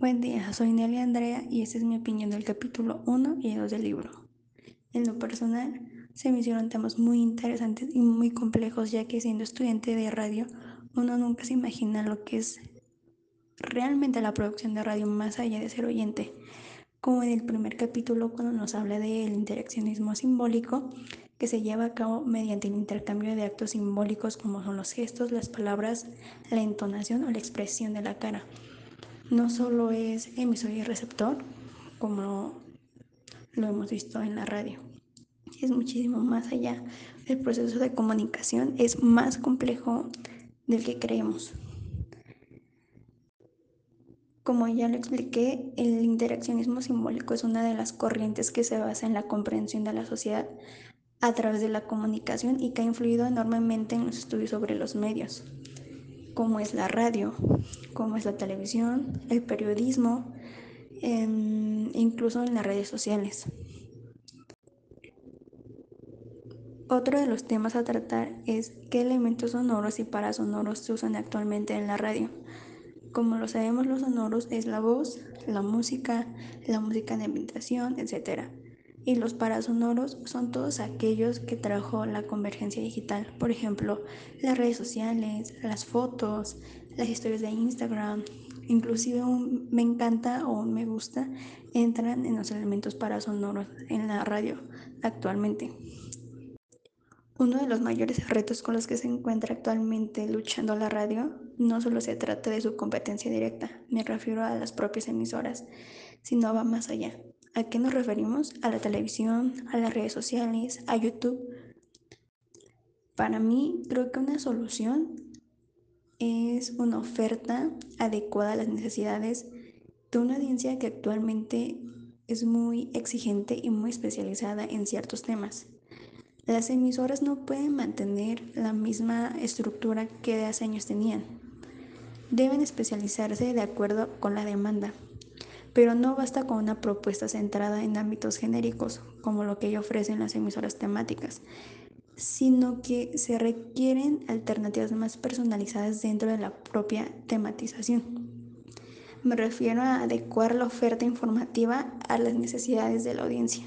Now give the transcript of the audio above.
Buen día, soy Nelly Andrea y esta es mi opinión del capítulo 1 y 2 del libro. En lo personal, se me hicieron temas muy interesantes y muy complejos, ya que siendo estudiante de radio, uno nunca se imagina lo que es realmente la producción de radio más allá de ser oyente. Como en el primer capítulo, cuando nos habla del interaccionismo simbólico, que se lleva a cabo mediante el intercambio de actos simbólicos como son los gestos, las palabras, la entonación o la expresión de la cara no solo es emisor y receptor, como lo hemos visto en la radio. Es muchísimo más allá. El proceso de comunicación es más complejo del que creemos. Como ya lo expliqué, el interaccionismo simbólico es una de las corrientes que se basa en la comprensión de la sociedad a través de la comunicación y que ha influido enormemente en los estudios sobre los medios como es la radio, como es la televisión, el periodismo, incluso en las redes sociales. Otro de los temas a tratar es qué elementos sonoros y parasonoros se usan actualmente en la radio. Como lo sabemos, los sonoros es la voz, la música, la música de ambientación, etc. Y los parasonoros son todos aquellos que trajo la convergencia digital, por ejemplo, las redes sociales, las fotos, las historias de Instagram, inclusive me encanta o me gusta, entran en los elementos parasonoros en la radio actualmente. Uno de los mayores retos con los que se encuentra actualmente luchando la radio no solo se trata de su competencia directa, me refiero a las propias emisoras, sino va más allá. ¿A qué nos referimos? A la televisión, a las redes sociales, a YouTube. Para mí, creo que una solución es una oferta adecuada a las necesidades de una audiencia que actualmente es muy exigente y muy especializada en ciertos temas. Las emisoras no pueden mantener la misma estructura que hace años tenían. Deben especializarse de acuerdo con la demanda. Pero no basta con una propuesta centrada en ámbitos genéricos, como lo que ofrecen las emisoras temáticas, sino que se requieren alternativas más personalizadas dentro de la propia tematización. Me refiero a adecuar la oferta informativa a las necesidades de la audiencia.